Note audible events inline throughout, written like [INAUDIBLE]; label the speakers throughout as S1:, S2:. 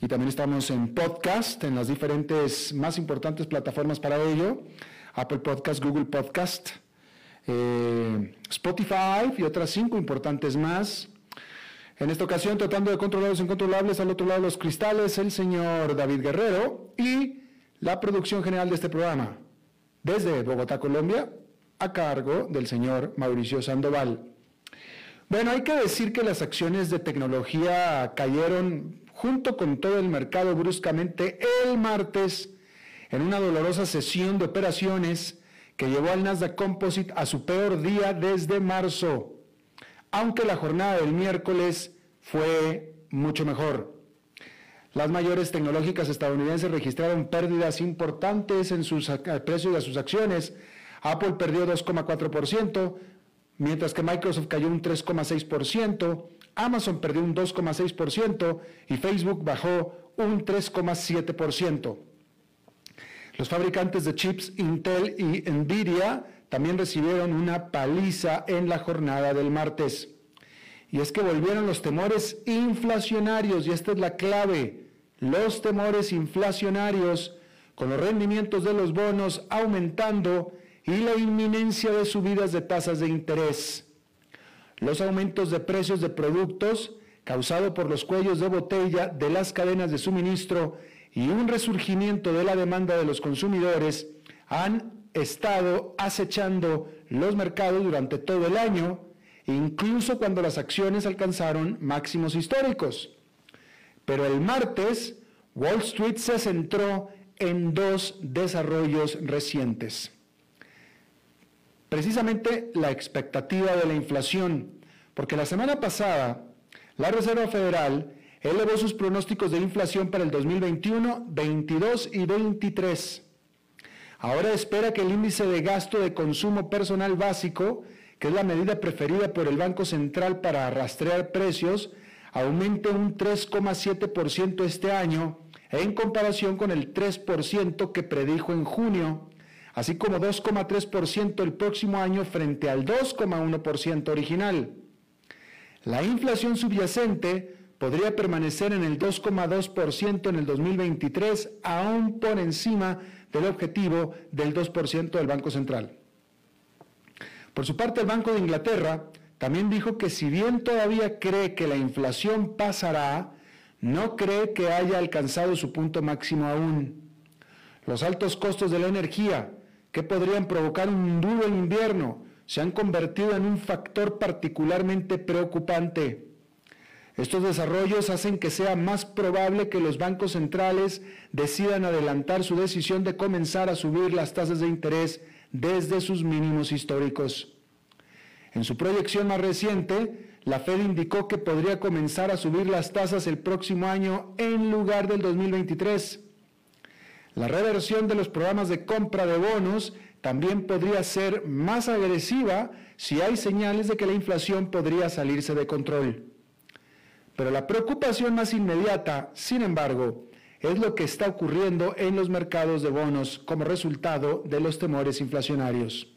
S1: y también estamos en podcast, en las diferentes más importantes plataformas para ello, Apple Podcast, Google Podcast, eh, Spotify y otras cinco importantes más. En esta ocasión, tratando de controlar los incontrolables, al otro lado los cristales, el señor David Guerrero y la producción general de este programa, desde Bogotá, Colombia, a cargo del señor Mauricio Sandoval. Bueno, hay que decir que las acciones de tecnología cayeron junto con todo el mercado bruscamente el martes en una dolorosa sesión de operaciones que llevó al Nasdaq Composite a su peor día desde marzo, aunque la jornada del miércoles fue mucho mejor. Las mayores tecnológicas estadounidenses registraron pérdidas importantes en sus precios de sus acciones. Apple perdió 2,4%, mientras que Microsoft cayó un 3,6%, Amazon perdió un 2,6% y Facebook bajó un 3,7%. Los fabricantes de chips Intel y Nvidia también recibieron una paliza en la jornada del martes. Y es que volvieron los temores inflacionarios, y esta es la clave, los temores inflacionarios con los rendimientos de los bonos aumentando y la inminencia de subidas de tasas de interés. Los aumentos de precios de productos causados por los cuellos de botella de las cadenas de suministro y un resurgimiento de la demanda de los consumidores han estado acechando los mercados durante todo el año, incluso cuando las acciones alcanzaron máximos históricos. Pero el martes, Wall Street se centró en dos desarrollos recientes precisamente la expectativa de la inflación, porque la semana pasada la Reserva Federal elevó sus pronósticos de inflación para el 2021, 22 y 23. Ahora espera que el índice de gasto de consumo personal básico, que es la medida preferida por el Banco Central para rastrear precios, aumente un 3,7% este año en comparación con el 3% que predijo en junio así como 2,3% el próximo año frente al 2,1% original. La inflación subyacente podría permanecer en el 2,2% en el 2023, aún por encima del objetivo del 2% del Banco Central. Por su parte, el Banco de Inglaterra también dijo que si bien todavía cree que la inflación pasará, no cree que haya alcanzado su punto máximo aún. Los altos costos de la energía, que podrían provocar un duro invierno se han convertido en un factor particularmente preocupante. Estos desarrollos hacen que sea más probable que los bancos centrales decidan adelantar su decisión de comenzar a subir las tasas de interés desde sus mínimos históricos. En su proyección más reciente, la Fed indicó que podría comenzar a subir las tasas el próximo año en lugar del 2023. La reversión de los programas de compra de bonos también podría ser más agresiva si hay señales de que la inflación podría salirse de control. Pero la preocupación más inmediata, sin embargo, es lo que está ocurriendo en los mercados de bonos como resultado de los temores inflacionarios.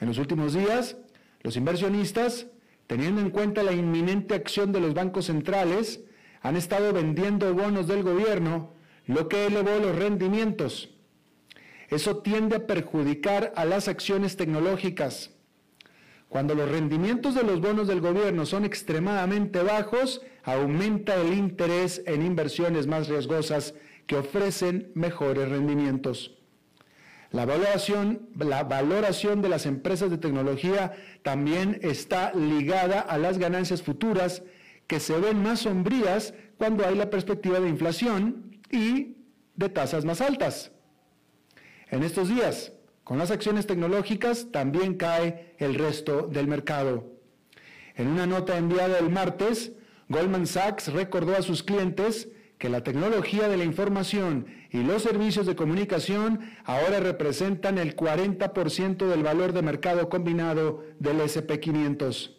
S1: En los últimos días, los inversionistas, teniendo en cuenta la inminente acción de los bancos centrales, han estado vendiendo bonos del gobierno, lo que elevó los rendimientos. Eso tiende a perjudicar a las acciones tecnológicas. Cuando los rendimientos de los bonos del gobierno son extremadamente bajos, aumenta el interés en inversiones más riesgosas que ofrecen mejores rendimientos. La valoración, la valoración de las empresas de tecnología también está ligada a las ganancias futuras que se ven más sombrías cuando hay la perspectiva de inflación y de tasas más altas. En estos días, con las acciones tecnológicas también cae el resto del mercado. En una nota enviada el martes, Goldman Sachs recordó a sus clientes que la tecnología de la información y los servicios de comunicación ahora representan el 40% del valor de mercado combinado del SP500.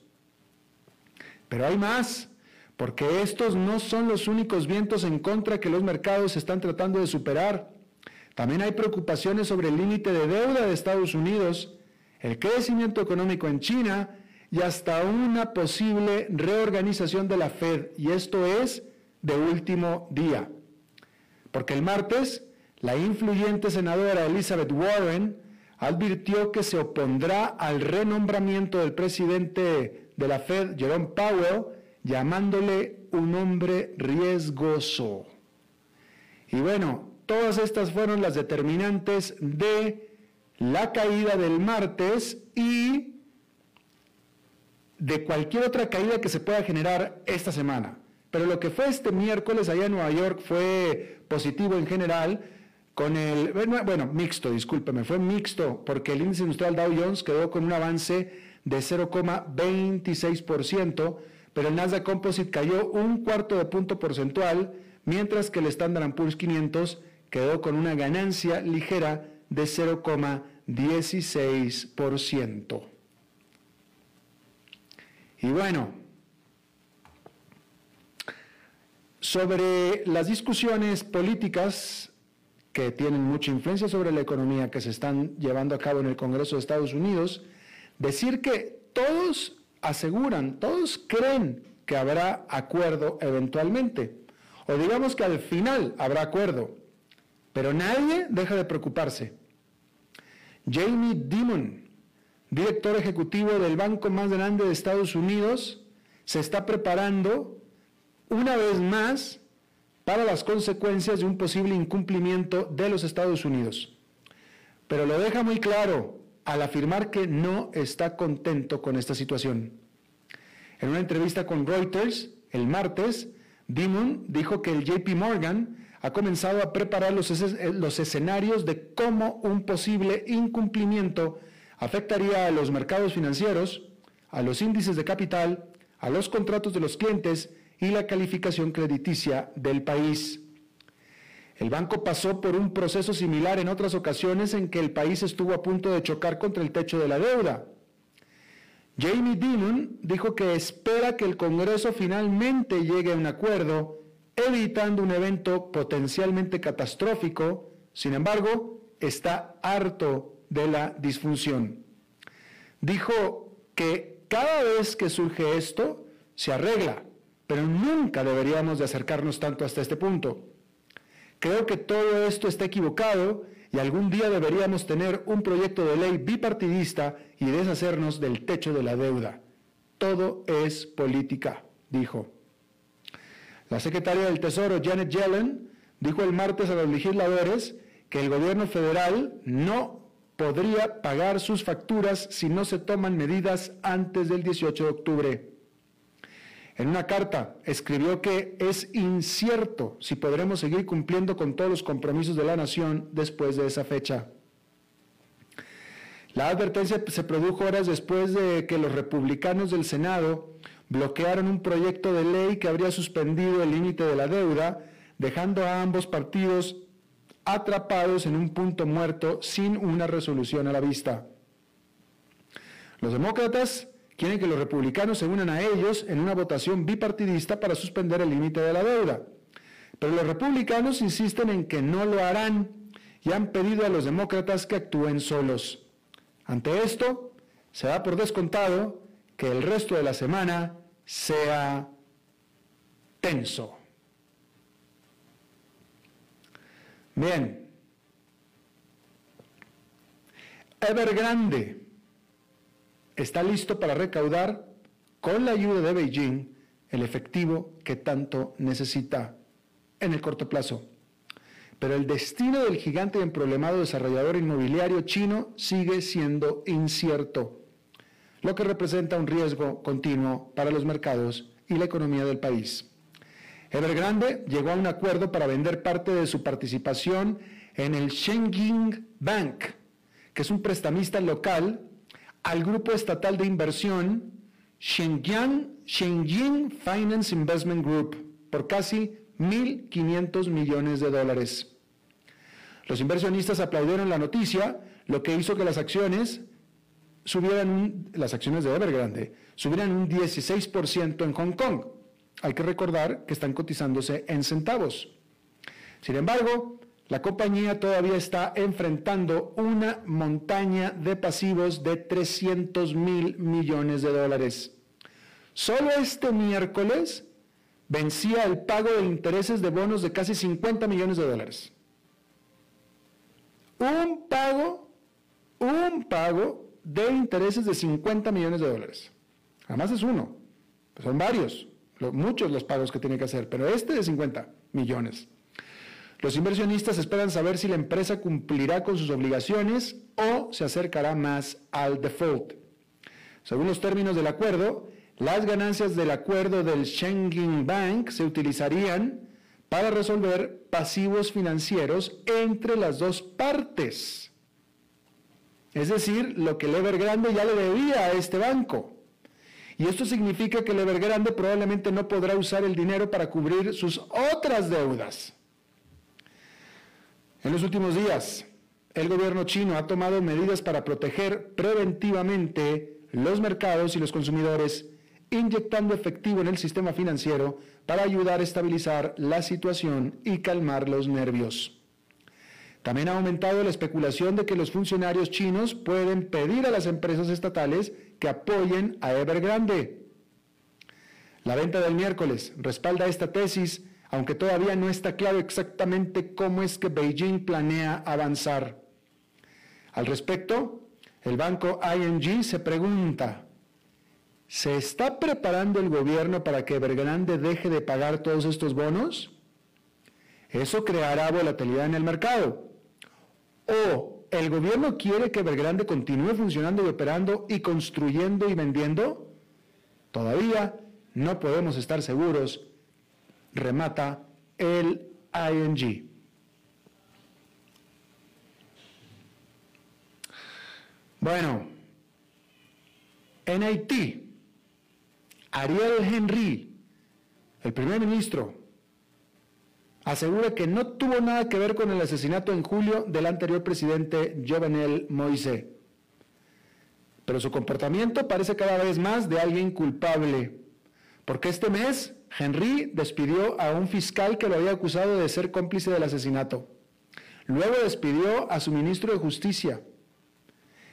S1: Pero hay más, porque estos no son los únicos vientos en contra que los mercados están tratando de superar. También hay preocupaciones sobre el límite de deuda de Estados Unidos, el crecimiento económico en China y hasta una posible reorganización de la Fed, y esto es de último día. Porque el martes, la influyente senadora Elizabeth Warren advirtió que se opondrá al renombramiento del presidente de la Fed, Jerome Powell, llamándole un hombre riesgoso. Y bueno, todas estas fueron las determinantes de la caída del martes y de cualquier otra caída que se pueda generar esta semana. Pero lo que fue este miércoles allá en Nueva York fue positivo en general, con el, bueno, mixto, discúlpeme, fue mixto, porque el índice industrial Dow Jones quedó con un avance de 0,26%, pero el Nasdaq Composite cayó un cuarto de punto porcentual, mientras que el Standard Poor's 500 quedó con una ganancia ligera de 0,16%. Y bueno, sobre las discusiones políticas que tienen mucha influencia sobre la economía que se están llevando a cabo en el Congreso de Estados Unidos, decir que todos aseguran, todos creen que habrá acuerdo eventualmente, o digamos que al final habrá acuerdo, pero nadie deja de preocuparse. Jamie Dimon, director ejecutivo del banco más grande de Estados Unidos, se está preparando una vez más para las consecuencias de un posible incumplimiento de los Estados Unidos. Pero lo deja muy claro al afirmar que no está contento con esta situación. En una entrevista con Reuters el martes, Dimon dijo que el JP Morgan ha comenzado a preparar los, los escenarios de cómo un posible incumplimiento afectaría a los mercados financieros, a los índices de capital, a los contratos de los clientes y la calificación crediticia del país. El banco pasó por un proceso similar en otras ocasiones en que el país estuvo a punto de chocar contra el techo de la deuda. Jamie Dimon dijo que espera que el Congreso finalmente llegue a un acuerdo, evitando un evento potencialmente catastrófico. Sin embargo, está harto de la disfunción. Dijo que cada vez que surge esto, se arregla, pero nunca deberíamos de acercarnos tanto hasta este punto. Creo que todo esto está equivocado y algún día deberíamos tener un proyecto de ley bipartidista y deshacernos del techo de la deuda. Todo es política, dijo. La secretaria del Tesoro, Janet Yellen, dijo el martes a los legisladores que el gobierno federal no podría pagar sus facturas si no se toman medidas antes del 18 de octubre. En una carta escribió que es incierto si podremos seguir cumpliendo con todos los compromisos de la nación después de esa fecha. La advertencia se produjo horas después de que los republicanos del Senado bloquearon un proyecto de ley que habría suspendido el límite de la deuda, dejando a ambos partidos atrapados en un punto muerto sin una resolución a la vista. Los demócratas quieren que los republicanos se unan a ellos en una votación bipartidista para suspender el límite de la deuda. Pero los republicanos insisten en que no lo harán y han pedido a los demócratas que actúen solos. Ante esto, se da por descontado que el resto de la semana sea tenso. Bien. Evergrande está listo para recaudar, con la ayuda de Beijing, el efectivo que tanto necesita en el corto plazo. Pero el destino del gigante y emproblemado desarrollador inmobiliario chino sigue siendo incierto, lo que representa un riesgo continuo para los mercados y la economía del país. Evergrande llegó a un acuerdo para vender parte de su participación en el Shengying Bank, que es un prestamista local, al grupo estatal de inversión Shenyang, Shenying Finance Investment Group por casi 1.500 millones de dólares. Los inversionistas aplaudieron la noticia, lo que hizo que las acciones subieran, las acciones de Evergrande, subieran un 16% en Hong Kong. Hay que recordar que están cotizándose en centavos. Sin embargo, la compañía todavía está enfrentando una montaña de pasivos de 300 mil millones de dólares. Solo este miércoles vencía el pago de intereses de bonos de casi 50 millones de dólares. Un pago, un pago de intereses de 50 millones de dólares. Además es uno, son varios, muchos los pagos que tiene que hacer, pero este de 50 millones. Los inversionistas esperan saber si la empresa cumplirá con sus obligaciones o se acercará más al default. Según los términos del acuerdo, las ganancias del acuerdo del Schengen Bank se utilizarían para resolver pasivos financieros entre las dos partes. Es decir, lo que el Evergrande ya le debía a este banco. Y esto significa que el Evergrande probablemente no podrá usar el dinero para cubrir sus otras deudas. En los últimos días, el gobierno chino ha tomado medidas para proteger preventivamente los mercados y los consumidores, inyectando efectivo en el sistema financiero para ayudar a estabilizar la situación y calmar los nervios. También ha aumentado la especulación de que los funcionarios chinos pueden pedir a las empresas estatales que apoyen a Evergrande. La venta del miércoles respalda esta tesis aunque todavía no está claro exactamente cómo es que Beijing planea avanzar. Al respecto, el banco ING se pregunta, ¿se está preparando el gobierno para que Evergrande deje de pagar todos estos bonos? Eso creará volatilidad en el mercado. ¿O el gobierno quiere que Evergrande continúe funcionando y operando y construyendo y vendiendo? Todavía no podemos estar seguros remata el ing. Bueno, en Haití, Ariel Henry, el primer ministro, asegura que no tuvo nada que ver con el asesinato en julio del anterior presidente Jovenel Moise. Pero su comportamiento parece cada vez más de alguien culpable, porque este mes Henry despidió a un fiscal que lo había acusado de ser cómplice del asesinato. Luego despidió a su ministro de Justicia.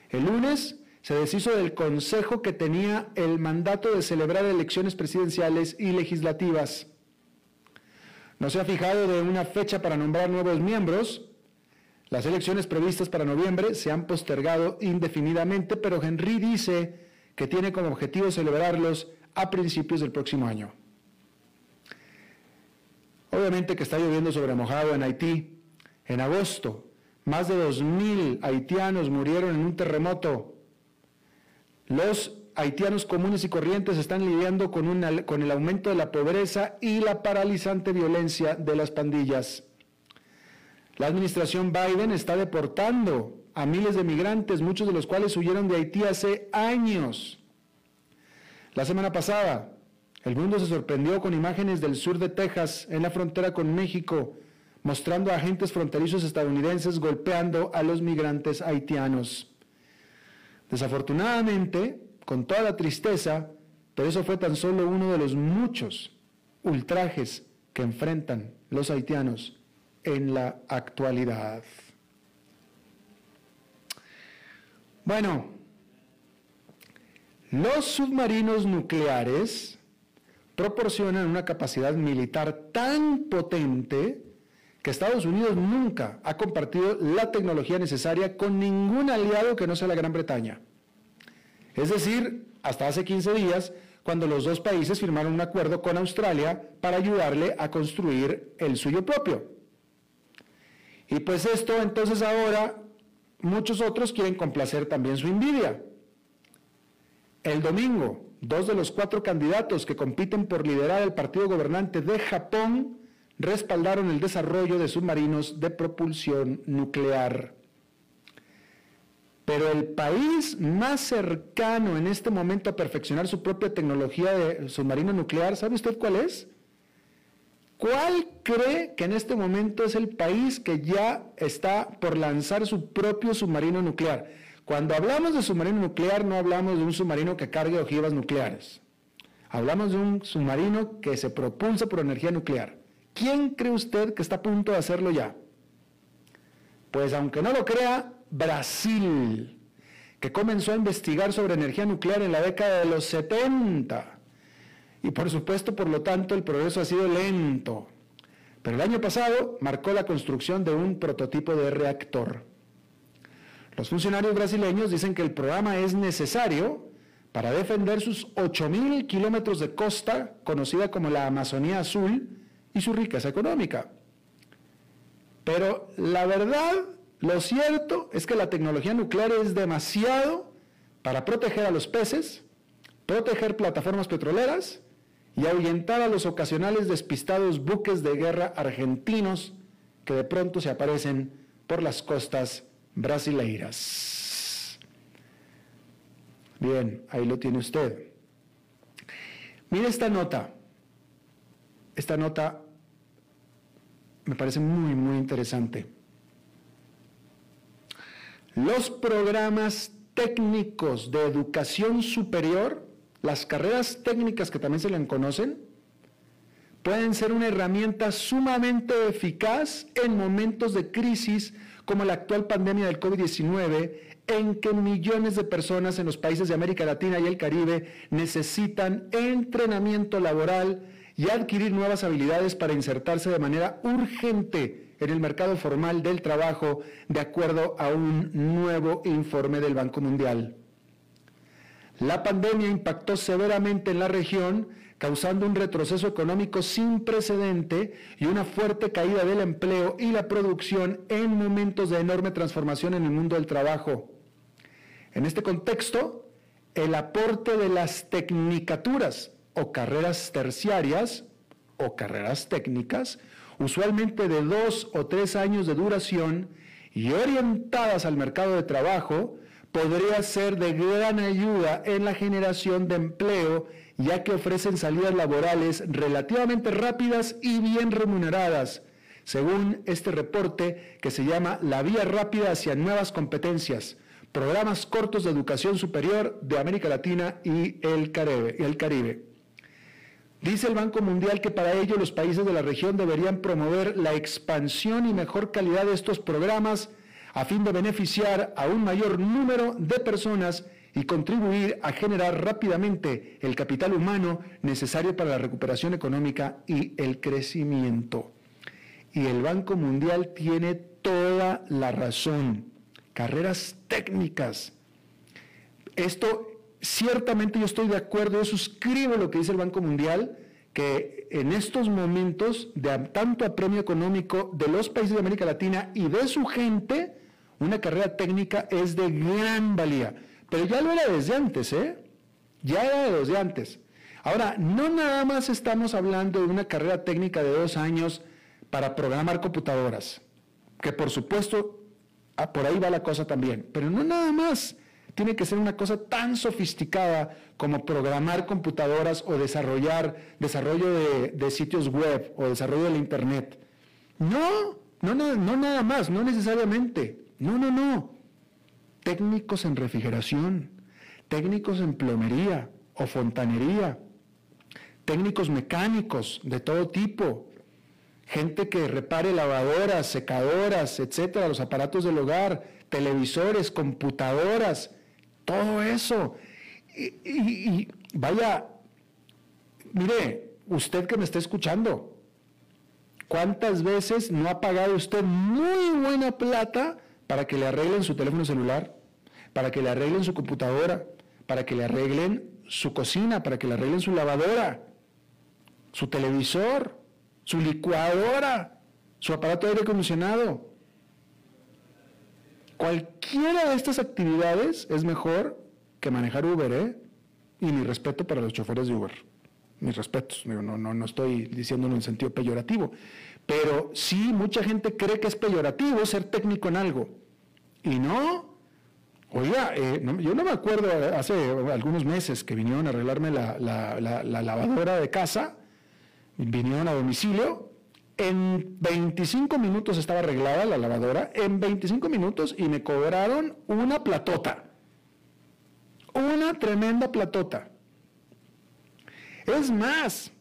S1: El lunes se deshizo del consejo que tenía el mandato de celebrar elecciones presidenciales y legislativas. No se ha fijado de una fecha para nombrar nuevos miembros. Las elecciones previstas para noviembre se han postergado indefinidamente, pero Henry dice que tiene como objetivo celebrarlos a principios del próximo año. Obviamente que está lloviendo sobre mojado en Haití. En agosto, más de 2.000 haitianos murieron en un terremoto. Los haitianos comunes y corrientes están lidiando con, con el aumento de la pobreza y la paralizante violencia de las pandillas. La administración Biden está deportando a miles de migrantes, muchos de los cuales huyeron de Haití hace años. La semana pasada, el mundo se sorprendió con imágenes del sur de Texas, en la frontera con México, mostrando a agentes fronterizos estadounidenses golpeando a los migrantes haitianos. Desafortunadamente, con toda la tristeza, pero eso fue tan solo uno de los muchos ultrajes que enfrentan los haitianos en la actualidad. Bueno, los submarinos nucleares proporcionan una capacidad militar tan potente que Estados Unidos nunca ha compartido la tecnología necesaria con ningún aliado que no sea la Gran Bretaña. Es decir, hasta hace 15 días, cuando los dos países firmaron un acuerdo con Australia para ayudarle a construir el suyo propio. Y pues esto entonces ahora muchos otros quieren complacer también su envidia. El domingo, dos de los cuatro candidatos que compiten por liderar el partido gobernante de Japón respaldaron el desarrollo de submarinos de propulsión nuclear. Pero el país más cercano en este momento a perfeccionar su propia tecnología de submarino nuclear, ¿sabe usted cuál es? ¿Cuál cree que en este momento es el país que ya está por lanzar su propio submarino nuclear? Cuando hablamos de submarino nuclear no hablamos de un submarino que cargue ojivas nucleares. Hablamos de un submarino que se propulsa por energía nuclear. ¿Quién cree usted que está a punto de hacerlo ya? Pues aunque no lo crea, Brasil, que comenzó a investigar sobre energía nuclear en la década de los 70 y por supuesto, por lo tanto, el progreso ha sido lento. Pero el año pasado marcó la construcción de un prototipo de reactor. Los funcionarios brasileños dicen que el programa es necesario para defender sus 8.000 kilómetros de costa, conocida como la Amazonía Azul, y su riqueza económica. Pero la verdad, lo cierto es que la tecnología nuclear es demasiado para proteger a los peces, proteger plataformas petroleras y ahuyentar a los ocasionales despistados buques de guerra argentinos que de pronto se aparecen por las costas brasileiras. Bien, ahí lo tiene usted. Mire esta nota. Esta nota me parece muy, muy interesante. Los programas técnicos de educación superior las carreras técnicas que también se le conocen pueden ser una herramienta sumamente eficaz en momentos de crisis como la actual pandemia del COVID-19, en que millones de personas en los países de América Latina y el Caribe necesitan entrenamiento laboral y adquirir nuevas habilidades para insertarse de manera urgente en el mercado formal del trabajo, de acuerdo a un nuevo informe del Banco Mundial. La pandemia impactó severamente en la región, causando un retroceso económico sin precedente y una fuerte caída del empleo y la producción en momentos de enorme transformación en el mundo del trabajo. En este contexto, el aporte de las tecnicaturas o carreras terciarias o carreras técnicas, usualmente de dos o tres años de duración y orientadas al mercado de trabajo, podría ser de gran ayuda en la generación de empleo, ya que ofrecen salidas laborales relativamente rápidas y bien remuneradas, según este reporte que se llama La Vía Rápida hacia Nuevas Competencias, programas cortos de educación superior de América Latina y el Caribe. Dice el Banco Mundial que para ello los países de la región deberían promover la expansión y mejor calidad de estos programas a fin de beneficiar a un mayor número de personas y contribuir a generar rápidamente el capital humano necesario para la recuperación económica y el crecimiento. Y el Banco Mundial tiene toda la razón. Carreras técnicas. Esto ciertamente yo estoy de acuerdo, yo suscribo lo que dice el Banco Mundial, que en estos momentos de tanto apremio económico de los países de América Latina y de su gente, una carrera técnica es de gran valía. Pero ya lo era desde antes, ¿eh? Ya era desde antes. Ahora, no nada más estamos hablando de una carrera técnica de dos años para programar computadoras, que por supuesto ah, por ahí va la cosa también, pero no nada más tiene que ser una cosa tan sofisticada como programar computadoras o desarrollar desarrollo de, sitios web o desarrollo del Internet. No, no, no, no nada más, no necesariamente. No, no, no. Técnicos en refrigeración, técnicos en plomería o fontanería, técnicos mecánicos de todo tipo, gente que repare lavadoras, secadoras, etcétera, los aparatos del hogar, televisores, computadoras, todo eso. Y, vaya, mire, usted que me está escuchando, ¿cuántas veces no ha pagado usted muy buena plata para que le arreglen su teléfono celular, para que le arreglen su computadora, para que le arreglen su cocina, para que le arreglen su lavadora, su televisor? su licuadora, su aparato de aire acondicionado. Cualquiera de estas actividades es mejor que manejar Uber, ¿eh? Y mi respeto para los choferes de Uber. Mis respetos. No, no, no estoy diciéndolo en sentido peyorativo. Pero sí, mucha gente cree que es peyorativo ser técnico en algo. Y no. Oiga, eh, yo no me acuerdo hace algunos meses que vinieron a arreglarme la lavadora de casa vinieron a domicilio, en 25 minutos estaba arreglada la lavadora, en 25 minutos y me cobraron una platota. Una tremenda platota. Es más,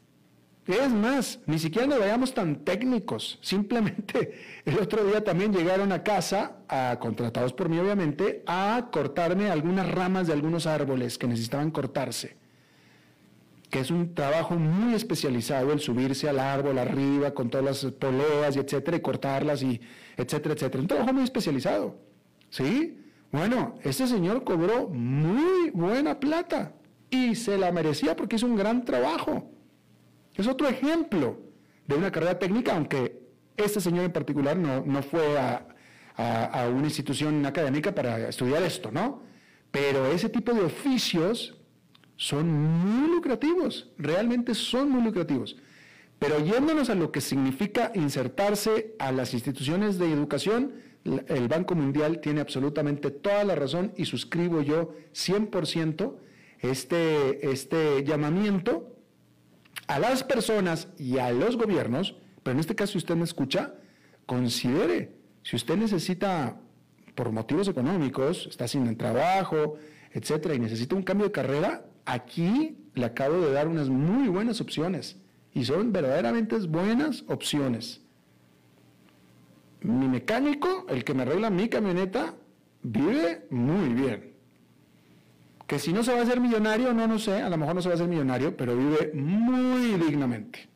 S1: es más, ni siquiera nos vayamos tan técnicos. [LAUGHS] Simplemente el otro día también llegaron a casa, a, contratados por mí obviamente, a cortarme algunas ramas de algunos árboles que necesitaban cortarse que es un trabajo muy especializado el subirse al árbol arriba con todas las poleas y etcétera y cortarlas y etcétera, etcétera. Un trabajo muy especializado. ¿Sí? Bueno, este señor cobró muy buena plata y se la merecía porque hizo un gran trabajo. Es otro ejemplo de una carrera técnica, aunque este señor en particular no, no fue a, a una institución académica para estudiar esto, ¿no? Pero ese tipo de oficios son muy lucrativos, realmente son muy lucrativos. Pero yéndonos a lo que significa insertarse a las instituciones de educación, el Banco Mundial tiene absolutamente toda la razón y suscribo yo 100% este, este llamamiento a las personas y a los gobiernos, pero en este caso si usted me escucha, considere, si usted necesita, por motivos económicos, está sin trabajo, etcétera, y necesita un cambio de carrera, Aquí le acabo de dar unas muy buenas opciones y son verdaderamente buenas opciones. Mi mecánico, el que me arregla mi camioneta, vive muy bien. Que si no se va a hacer millonario, no, no sé, a lo mejor no se va a hacer millonario, pero vive muy dignamente.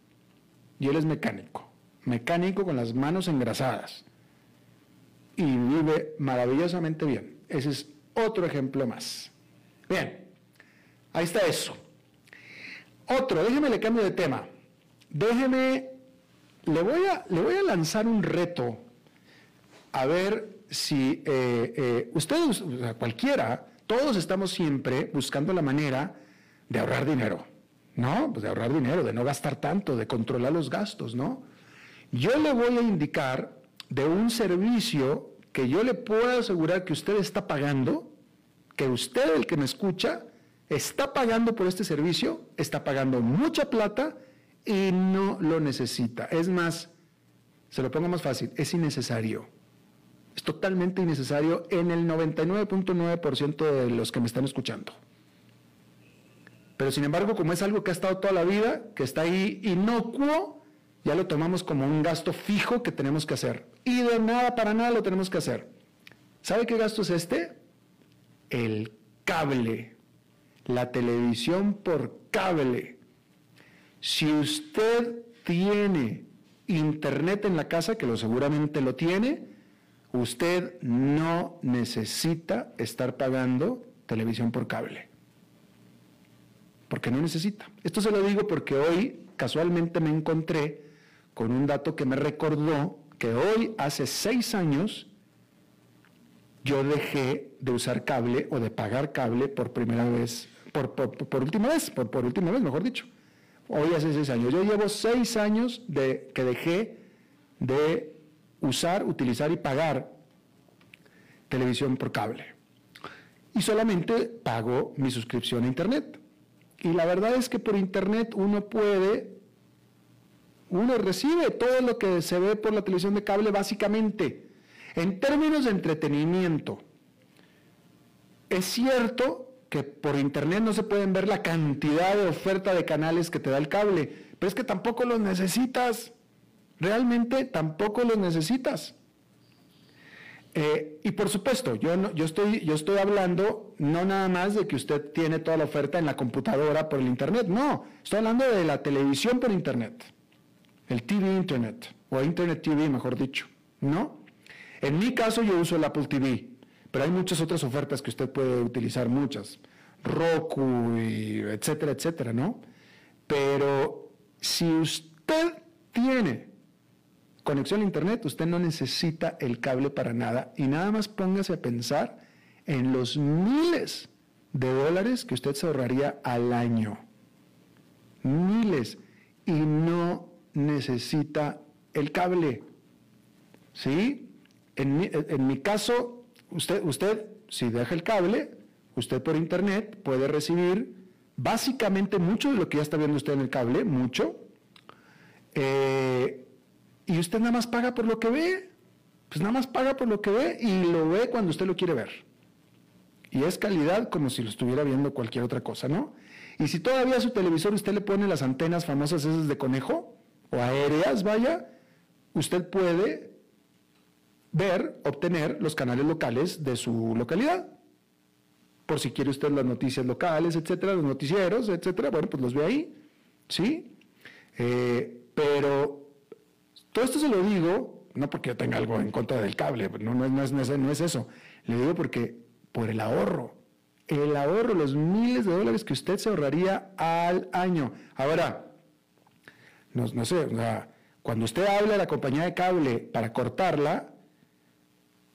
S1: Y él es mecánico, mecánico con las manos engrasadas. Y vive maravillosamente bien. Ese es otro ejemplo más. Bien, Ahí está eso. Otro, déjeme le cambio de tema. Déjeme, le voy a, le voy a lanzar un reto a ver si eh, eh, ustedes, cualquiera, todos estamos siempre buscando la manera de ahorrar dinero, ¿no? Pues de ahorrar dinero, de no gastar tanto, de controlar los gastos, ¿no? Yo le voy a indicar de un servicio que yo le puedo asegurar que usted está pagando, que usted, el que me escucha, está pagando por este servicio, está pagando mucha plata y no lo necesita. Es más, se lo pongo más fácil, es innecesario. Es totalmente innecesario en el 99.9% de los que me están escuchando. Pero sin embargo, como es algo que ha estado toda la vida, que está ahí inocuo, ya lo tomamos como un gasto fijo que tenemos que hacer. Y de nada para nada lo tenemos que hacer. ¿Sabe qué gasto es este? El cable la televisión por cable. Si usted tiene internet en la casa, que lo seguramente lo tiene, usted no necesita estar pagando televisión por cable. Porque no necesita. Esto se lo digo porque hoy casualmente me encontré con un dato que me recordó que hoy, hace seis años, yo dejé de usar cable o de pagar cable por primera vez, por, por, última vez, por, por, última vez, mejor dicho. Hoy hace seis años. Yo llevo seis años de que dejé de usar, utilizar y pagar televisión por cable. Y solamente pago mi suscripción a Internet. Y la verdad es que por Internet uno puede, uno recibe todo lo que se ve por la televisión de cable básicamente en términos de entretenimiento, es cierto que por internet no se pueden ver la cantidad de oferta de canales que te da el cable, pero es que tampoco los necesitas. Realmente tampoco los necesitas. Eh, y por supuesto, yo, yo, estoy, yo estoy hablando no nada más de que usted tiene toda la oferta en la computadora por el Internet, no, estoy hablando de la televisión por Internet, el TV Internet, o Internet TV, mejor dicho, ¿no? En mi caso yo uso el Apple TV, pero hay muchas otras ofertas que usted puede utilizar, muchas, Roku, etcétera, etcétera, ¿no? Pero si usted tiene conexión a Internet, usted no necesita el cable para nada y nada más póngase a pensar en los miles de dólares que usted se ahorraría al año. Miles. Y no necesita el cable. ¿Sí? En mi, caso, usted, usted, si deja el cable, usted por internet puede recibir básicamente mucho de lo que ya está viendo usted en el cable, mucho. Eh, y usted nada más paga por lo que ve. Pues nada más paga por lo que ve y lo ve cuando usted lo quiere ver. Y es calidad como si lo estuviera viendo cualquier otra cosa, ¿no? Y si todavía a su televisor usted le pone las antenas famosas esas de conejo o aéreas, vaya, usted puede ver, obtener los canales locales de su localidad. Por si quiere usted las noticias locales, etcétera, los noticieros, etcétera, bueno, pues los ve ahí, ¿sí? Eh, pero todo esto se lo digo, no porque yo tenga algo en contra del cable, no, no, no, es, no es eso. Le digo porque por el ahorro, el ahorro, los miles de dólares que usted se ahorraría al año. Ahora, no, no sé, cuando usted habla de la compañía de cable para cortarla,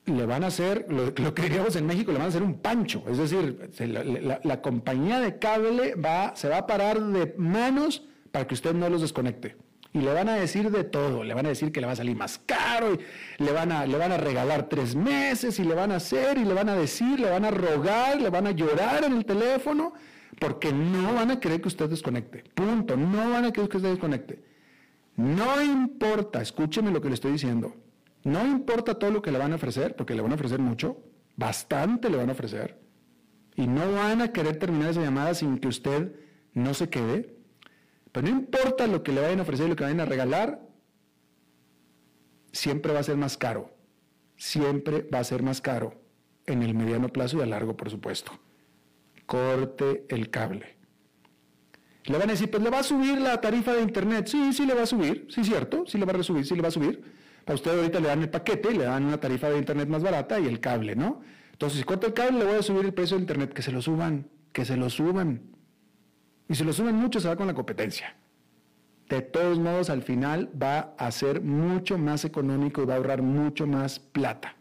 S1: le van a hacer, lo, que diríamos en México, le van a hacer un pancho. Es decir, la, la, compañía de cable va, se va a parar de manos para que usted no los desconecte y le van a decir de todo, le van a decir que le va a salir más caro, le van, a, le van a regalar tres meses, y le van a hacer, y le van a decir, le van a rogar, le van a llorar en el teléfono, porque no van a querer que usted desconecte. Punto, no van a querer que usted desconecte. No importa, escúcheme lo que le estoy diciendo, no importa todo lo que le van a ofrecer, porque le van a ofrecer mucho, bastante le van a ofrecer, y no van a querer terminar esa llamada sin que usted no se quede pero no importa lo que le vayan a ofrecer lo que vayan a regalar, siempre va a ser más caro. Siempre va a ser más caro en el mediano plazo y a largo, por supuesto. Corte el cable. Le van a decir, pues le va a subir la tarifa de internet. Sí, sí le va a subir, sí, cierto, sí le va a subir, sí le va a subir. A usted ahorita le dan el paquete le dan una tarifa de internet más barata y el cable, ¿no? Entonces, si corta el cable, le voy a subir el precio de internet, que se lo suban, que se lo suban. Y si lo suben mucho, se va con la competencia. De todos modos, al final va a ser mucho más económico y va a ahorrar mucho más plata.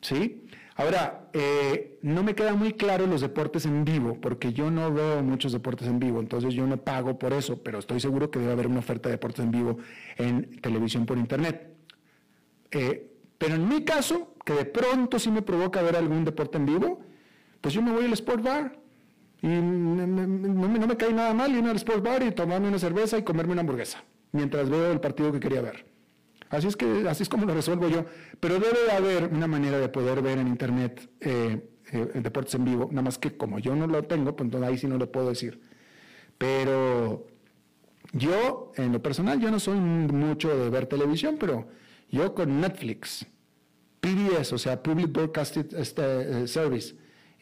S1: ¿Sí? Ahora, eh, no me queda muy claro los deportes en vivo, porque yo no veo muchos deportes en vivo, entonces yo no pago por eso, pero estoy seguro que debe haber una oferta de deportes en vivo en televisión por internet. Eh, pero en mi caso, que de pronto sí me provoca ver algún deporte en vivo, pues yo me voy al Sport Bar y no, me cae nada mal ir al Sports Bar y tomarme una cerveza y comerme una hamburguesa mientras veo el partido que quería ver. Así es que así es como lo resuelvo yo. Pero debe haber una manera de poder ver en internet eh, eh, deportes en vivo, nada más que como yo no lo tengo, pues entonces ahí sí no lo puedo decir. Pero yo, en lo personal, yo no soy mucho de ver televisión, pero yo con Netflix, PBS, o sea, Public Broadcasting este,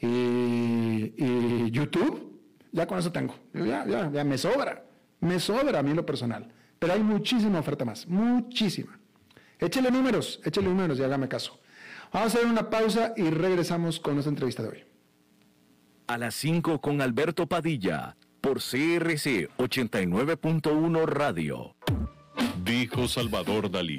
S1: eh, YouTube, ya con eso tengo. Ya, ya, ya me sobra. Me sobra a mí lo personal. Pero hay muchísima oferta más, muchísima. Échele números, échele números y hágame caso. Vamos a hacer una pausa y regresamos con nuestra entrevista de hoy.
S2: A las 5 con Alberto Padilla, por CRC 89.1 Radio.
S3: Dijo Salvador Dalí.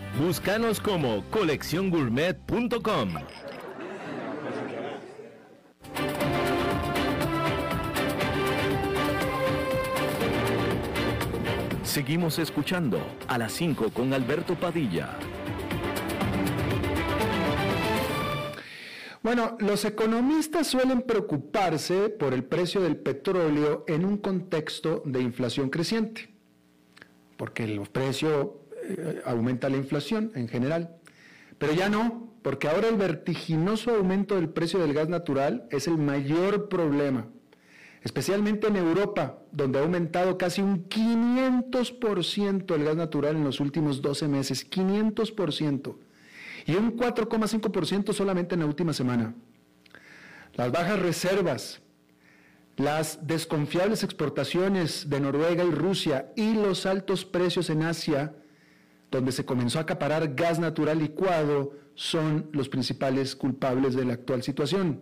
S2: Búscanos como colecciongourmet.com. Seguimos escuchando a las 5 con Alberto Padilla.
S1: Bueno, los economistas suelen preocuparse por el precio del petróleo en un contexto de inflación creciente, porque el precio aumenta la inflación en general. Pero ya no, porque ahora el vertiginoso aumento del precio del gas natural es el mayor problema, especialmente en Europa, donde ha aumentado casi un 500% el gas natural en los últimos 12 meses, 500%, y un 4,5% solamente en la última semana. Las bajas reservas, las desconfiables exportaciones de Noruega y Rusia y los altos precios en Asia donde se comenzó a acaparar gas natural licuado, son los principales culpables de la actual situación.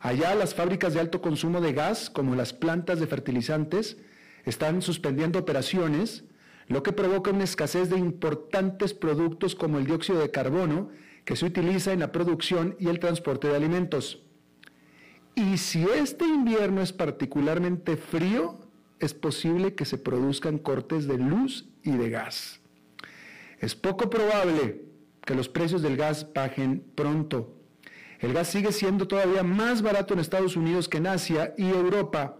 S1: Allá las fábricas de alto consumo de gas, como las plantas de fertilizantes, están suspendiendo operaciones, lo que provoca una escasez de importantes productos como el dióxido de carbono, que se utiliza en la producción y el transporte de alimentos. Y si este invierno es particularmente frío, es posible que se produzcan cortes de luz y de gas. Es poco probable que los precios del gas bajen pronto. El gas sigue siendo todavía más barato en Estados Unidos que en Asia y Europa,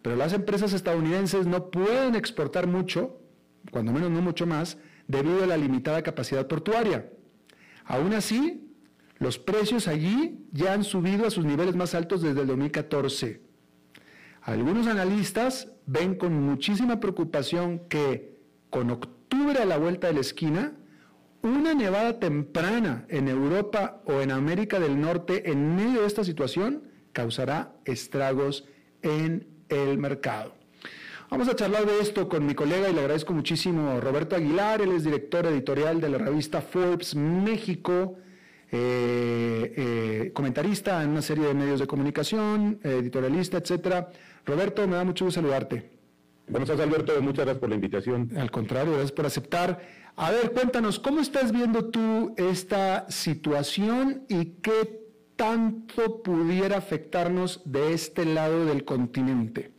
S1: pero las empresas estadounidenses no pueden exportar mucho, cuando menos no mucho más, debido a la limitada capacidad portuaria. Aún así, los precios allí ya han subido a sus niveles más altos desde el 2014. Algunos analistas ven con muchísima preocupación que con octubre a la vuelta de la esquina, una nevada temprana en Europa o en América del Norte en medio de esta situación causará estragos en el mercado. Vamos a charlar de esto con mi colega y le agradezco muchísimo Roberto Aguilar, él es director editorial de la revista Forbes México, eh, eh, comentarista en una serie de medios de comunicación, editorialista, etcétera. Roberto, me da mucho gusto saludarte.
S4: Días, Alberto. Muchas gracias por la invitación.
S1: Al contrario, gracias por aceptar. A ver, cuéntanos, ¿cómo estás viendo tú esta situación y qué tanto pudiera afectarnos de este lado del continente?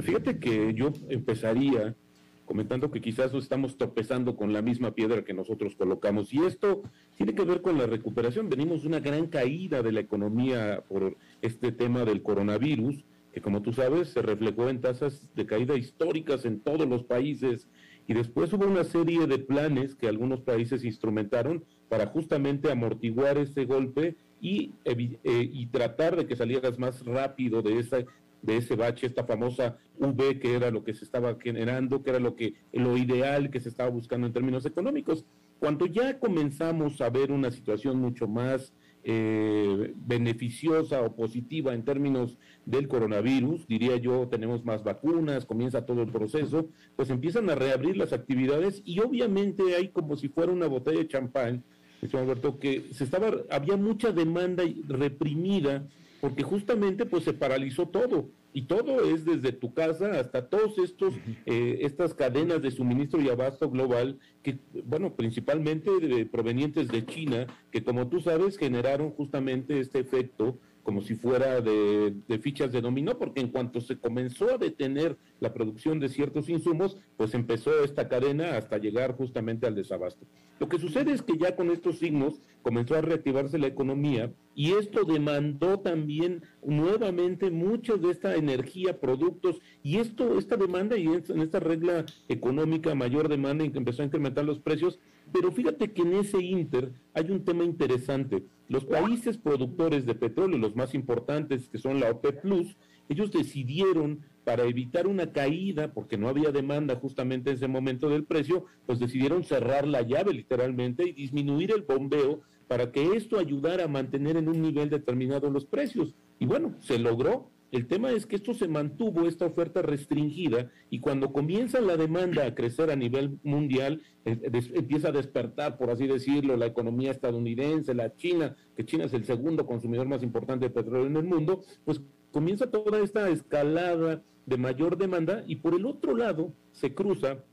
S4: Fíjate que yo empezaría comentando que quizás estamos tropezando con la misma piedra que nosotros colocamos. Y esto tiene que ver con la recuperación. Venimos de una gran caída de la economía por este tema del coronavirus que como tú sabes se reflejó en tasas de caída históricas en todos los países y después hubo una serie de planes que algunos países instrumentaron para justamente amortiguar ese golpe y, eh, y tratar de que salieras más rápido de esa de ese bache, esta famosa V que era lo que se estaba generando, que era lo que lo ideal que se estaba buscando en términos económicos. Cuando ya comenzamos a ver una situación mucho más eh, beneficiosa o positiva en términos del coronavirus, diría yo, tenemos más vacunas, comienza todo el proceso, pues empiezan a reabrir las actividades y obviamente hay como si fuera una botella de champán, Alberto, que se estaba, había mucha demanda reprimida porque justamente pues se paralizó todo y todo es desde tu casa hasta todos estos eh, estas cadenas de suministro y abasto global que bueno principalmente provenientes de China que como tú sabes generaron justamente este efecto como si fuera de, fichas de dominó porque en cuanto se comenzó a detener la producción de ciertos insumos, pues empezó esta cadena hasta llegar justamente al desabasto. Lo que sucede es que ya con estos signos comenzó a reactivarse la economía y esto demandó también nuevamente mucha de esta energía, productos, y esto, esta demanda y en esta regla económica, mayor demanda que empezó a incrementar los precios, pero fíjate que en ese inter hay un tema interesante. Los países productores de petróleo, los más importantes, que son la OPEP Plus, ellos decidieron para evitar una caída, porque no había demanda justamente en ese momento del precio, pues decidieron cerrar la llave literalmente y disminuir el bombeo para que esto ayudara a mantener en un nivel determinado los precios. Y bueno, se logró. El tema es que esto se mantuvo, esta oferta restringida, y cuando comienza la demanda a crecer a nivel mundial, eh, empieza a despertar, por así decirlo, la economía estadounidense, la China, que China es el segundo consumidor más importante de petróleo en el mundo, pues comienza toda esta escalada de mayor demanda y por el otro lado se cruza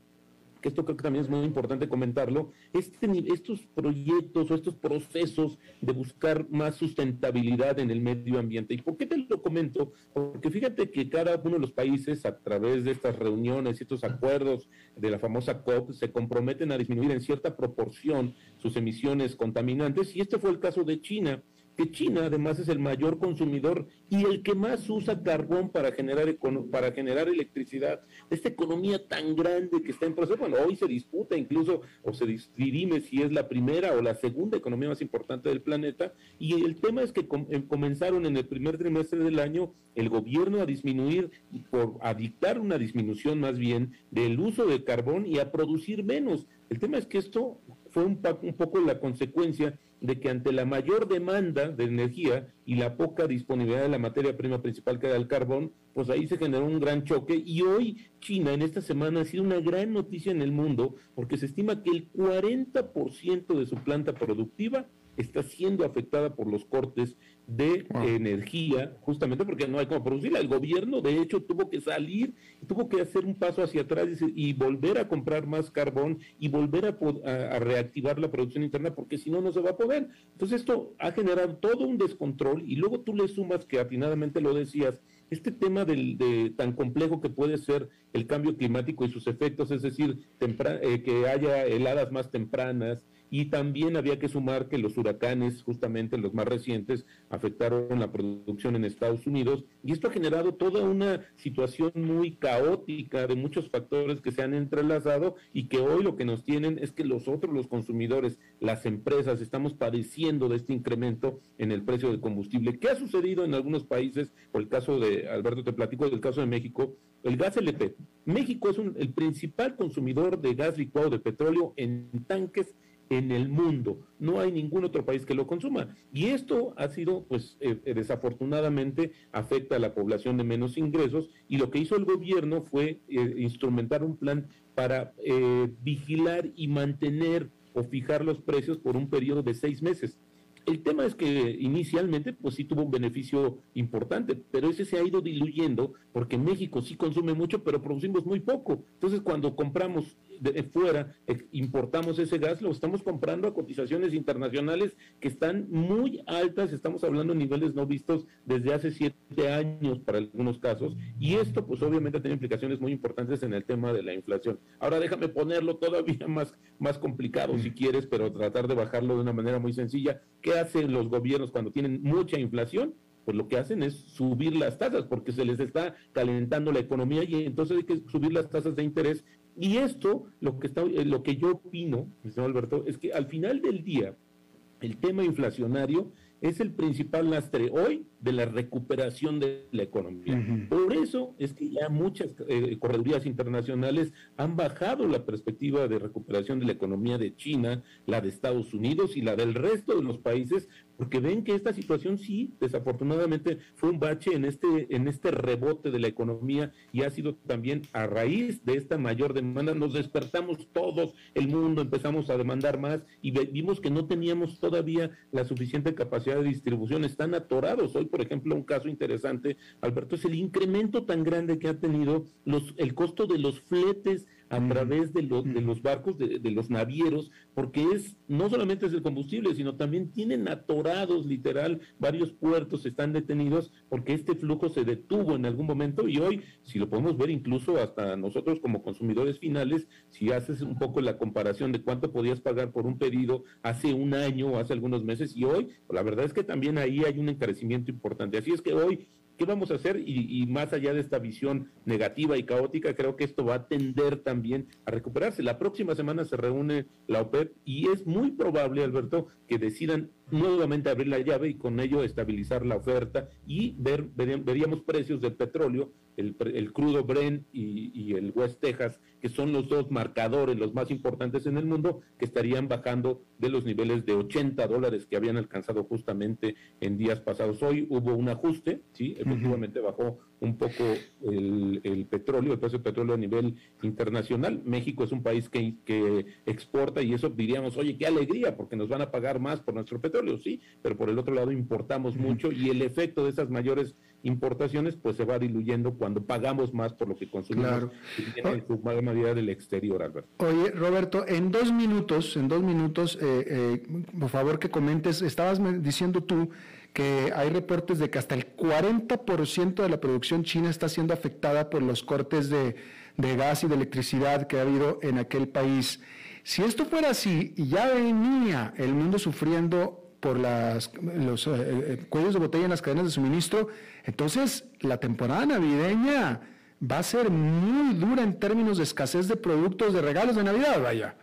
S4: que esto creo que también es muy importante comentarlo, este, estos proyectos o estos procesos de buscar más sustentabilidad en el medio ambiente. ¿Y por qué te lo comento? Porque fíjate que cada uno de los países a través de estas reuniones y estos acuerdos de la famosa COP se comprometen a disminuir en cierta proporción sus emisiones contaminantes y este fue el caso de China que China además es el mayor consumidor y el que más usa carbón para generar, para generar electricidad. Esta economía tan grande que está en proceso, bueno, hoy se disputa incluso o se dirime si es la primera o la segunda economía más importante del planeta y el tema es que eh, comenzaron en el primer trimestre del año el gobierno a disminuir, por, a dictar una disminución más bien del uso de carbón y a producir menos. El tema es que esto fue un, un poco la consecuencia de que ante la mayor demanda de energía y la poca disponibilidad de la materia prima principal que era el carbón, pues ahí se generó un gran choque. Y hoy China en esta semana ha sido una gran noticia en el mundo porque se estima que el 40% de su planta productiva está siendo afectada por los cortes de energía, justamente porque no hay cómo producirla. El gobierno, de hecho, tuvo que salir, tuvo que hacer un paso hacia atrás y, volver a comprar más carbón y volver a, reactivar la producción interna, porque si no, no se va a poder. Entonces, esto ha generado todo un descontrol y luego tú le sumas que atinadamente lo decías, este tema del, de, tan complejo que puede ser el cambio climático y sus efectos, es decir, eh, que haya heladas más tempranas, y también había que sumar que los huracanes, justamente los más recientes, afectaron la producción en Estados Unidos y esto ha generado toda una situación muy caótica de muchos factores que se han entrelazado y que hoy lo que nos tienen es que los otros, los consumidores, las empresas, estamos padeciendo de este incremento en el precio del combustible. ¿Qué ha sucedido en algunos países? Por el caso de, Alberto, te platico del caso de México, el gas LP. México es el principal consumidor de gas licuado de petróleo en tanques en el mundo. No hay ningún otro país que lo consuma. Y esto ha sido, pues, eh, eh, desafortunadamente, afecta a la población de menos ingresos. Y lo que hizo el gobierno fue eh, instrumentar un plan para vigilar y mantener o fijar los precios por un periodo de seis meses. El tema es que inicialmente, pues sí tuvo un beneficio importante, pero ese se ha ido diluyendo porque México sí consume mucho, pero producimos muy poco. Entonces, cuando compramos de fuera, importamos ese gas, lo estamos comprando a cotizaciones internacionales que están muy altas, estamos hablando de niveles no vistos desde hace siete años para algunos casos, y esto pues obviamente tiene implicaciones muy importantes en el tema de la inflación. Ahora déjame ponerlo todavía [LAUGHS] más, más complicado si quieres, pero tratar de bajarlo de una manera muy sencilla. ¿Qué hacen los gobiernos cuando tienen mucha inflación? pues lo que hacen es subir las tasas porque se les está calentando la economía y entonces hay que subir las tasas de interés y esto, lo que, está, eh, lo que yo opino, señor Alberto, es que al final del día, el tema inflacionario es el principal lastre hoy de la recuperación de la economía. Por eso es que ya muchas eh, corredurías internacionales han bajado la perspectiva de recuperación de la economía de China, la de Estados Unidos y la del resto de los países, porque ven que esta situación sí, desafortunadamente, fue un bache en este, en este rebote de la economía y ha sido también a raíz de esta mayor demanda. Nos despertamos todos, el mundo, empezamos a demandar más y vimos que no teníamos todavía la suficiente capacidad de distribución, están atorados hoy por ejemplo, un caso interesante, Alberto, es el incremento tan grande que ha tenido los, el costo de los fletes a través de, de los barcos, de, los navieros, porque es no solamente es el combustible, sino también tienen atorados, literal, varios puertos están detenidos porque este flujo se detuvo en algún momento y hoy, si lo podemos ver incluso hasta nosotros como consumidores finales, si haces un poco la comparación de cuánto podías pagar por un pedido hace un año o hace algunos meses y hoy, la verdad es que también ahí hay un encarecimiento importante. Así es que hoy ¿Qué vamos a hacer? Y, más allá de esta visión negativa y caótica, creo que esto va a tender también a recuperarse. La próxima semana se reúne la OPEP y es muy probable, Alberto, que decidan nuevamente abrir la llave y con ello estabilizar la oferta y ver, veríamos precios del petróleo el, crudo Brent y, el West Texas, que son los dos marcadores, los más importantes en el mundo, que estarían bajando de los niveles de 80 dólares que habían alcanzado justamente en días pasados. Hoy hubo un ajuste, sí, efectivamente bajó un poco el, petróleo, el precio del petróleo a nivel internacional. México es un país que, que exporta y eso diríamos, oye, qué alegría, porque nos van a pagar más por nuestro petróleo, sí, pero por el otro lado importamos mucho y el efecto de esas mayores importaciones pues se va diluyendo cuando pagamos más por lo que consumimos en su mayoría del exterior, Alberto.
S1: Oye, Roberto, en dos minutos, en dos minutos, eh, eh, por favor que comentes, estabas diciendo tú que hay reportes de que hasta el 40% de la producción china está siendo afectada por los cortes de, de gas y de electricidad que ha habido en aquel país. Si esto fuera así y ya venía el mundo sufriendo por las, los eh, eh, cuellos de botella en las cadenas de suministro, entonces la temporada navideña va a ser muy dura en términos de escasez de productos, de regalos de Navidad, vaya.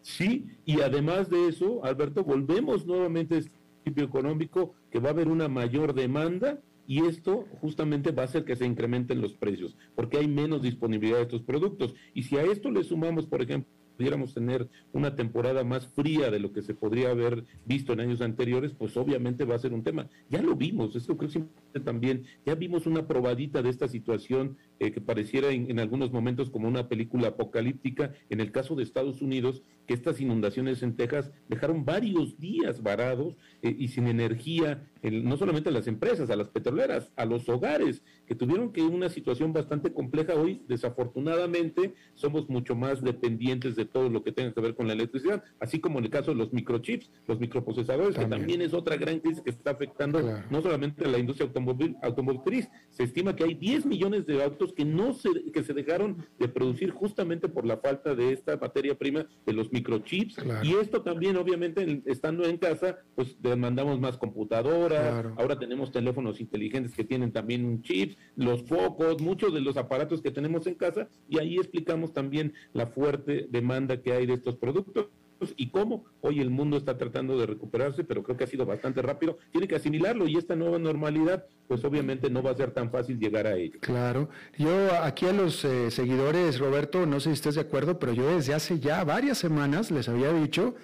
S4: Sí, y además de eso, Alberto, volvemos nuevamente a este principio económico, que va a haber una mayor demanda y esto justamente va a hacer que se incrementen los precios, porque hay menos disponibilidad de estos productos. Y si a esto le sumamos, por ejemplo, pudiéramos tener una temporada más fría de lo que se podría haber visto en años anteriores, pues obviamente va a ser un tema. Ya lo vimos, esto creo que también, ya vimos una probadita de esta situación eh, que pareciera en, algunos momentos como una película apocalíptica. En el caso de Estados Unidos, que estas inundaciones en Texas dejaron varios días varados eh, y sin energía, no solamente a las empresas, a las petroleras, a los hogares, que tuvieron que una situación bastante compleja. Hoy, desafortunadamente, somos mucho más dependientes de todo lo que tenga que ver con la electricidad, así como en el caso de los microchips, los microprocesadores, que también es otra gran crisis que está afectando no solamente a la industria automóvil, automotriz. Se estima que hay 10 millones de autos que no se, que se dejaron de producir justamente por la falta de esta materia prima de los microchips. Y esto también, obviamente, estando en casa, pues demandamos más computadoras, ahora tenemos teléfonos inteligentes que tienen también un chip, los focos, muchos de los aparatos que tenemos en casa, y ahí explicamos también la fuerte demanda que hay de estos productos y cómo hoy el mundo está tratando de recuperarse, pero creo que ha sido bastante rápido. Tiene que asimilarlo y esta nueva normalidad, pues obviamente no va a ser tan fácil llegar a ello.
S1: Claro. Yo aquí a los eh, seguidores, Roberto, no sé si estés de acuerdo, pero yo desde hace ya varias semanas les había dicho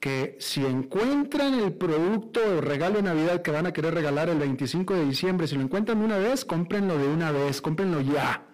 S1: que si encuentran el producto o regalo de Navidad que van a querer regalar el 25 de diciembre, si lo encuentran de una vez, cómprenlo de una vez, cómprenlo ya.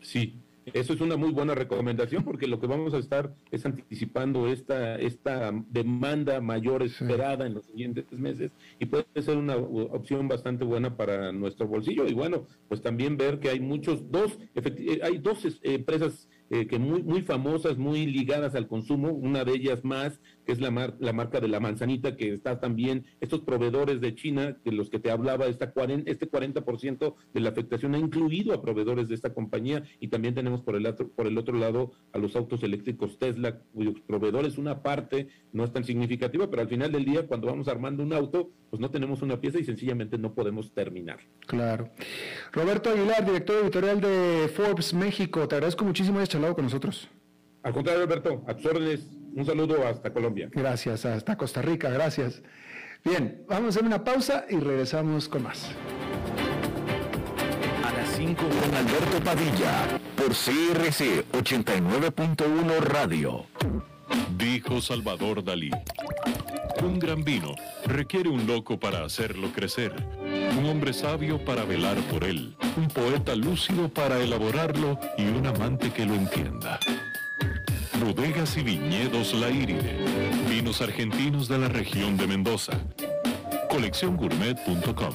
S4: Sí, eso es una muy buena recomendación porque lo que vamos a estar es anticipando esta, esta demanda mayor esperada en los siguientes meses y puede ser una opción bastante buena para nuestro bolsillo. Y bueno, pues también ver que hay muchos, dos, eh, hay dos eh, empresas eh, que muy, muy famosas, muy ligadas al consumo, una de ellas más, que es la, la marca de la manzanita, que está también, estos proveedores de China, de los que te hablaba, esta 40, este 40% de la afectación ha incluido a proveedores de esta compañía y también tenemos por el, otro, por el otro lado a los autos eléctricos Tesla, cuyos proveedores, una parte no es tan significativa, pero al final del día, cuando vamos armando un auto, pues no tenemos una pieza y sencillamente no podemos terminar.
S1: Claro. Roberto Aguilar, director editorial de Forbes México, te agradezco muchísimo este con nosotros.
S4: Al contrario, Alberto, a tus órdenes. Un saludo hasta Colombia.
S1: Gracias, hasta Costa Rica, gracias. Bien, vamos a hacer una pausa y regresamos con más.
S2: A las 5 con Alberto Padilla, por CRC 89.1 Radio.
S3: Dijo Salvador Dalí. Un gran vino requiere un loco para hacerlo crecer, un hombre sabio para velar por él, un poeta lúcido para elaborarlo y un amante que lo entienda. Bodegas y viñedos La Iride, vinos argentinos de la región de Mendoza. Colecciongourmet.com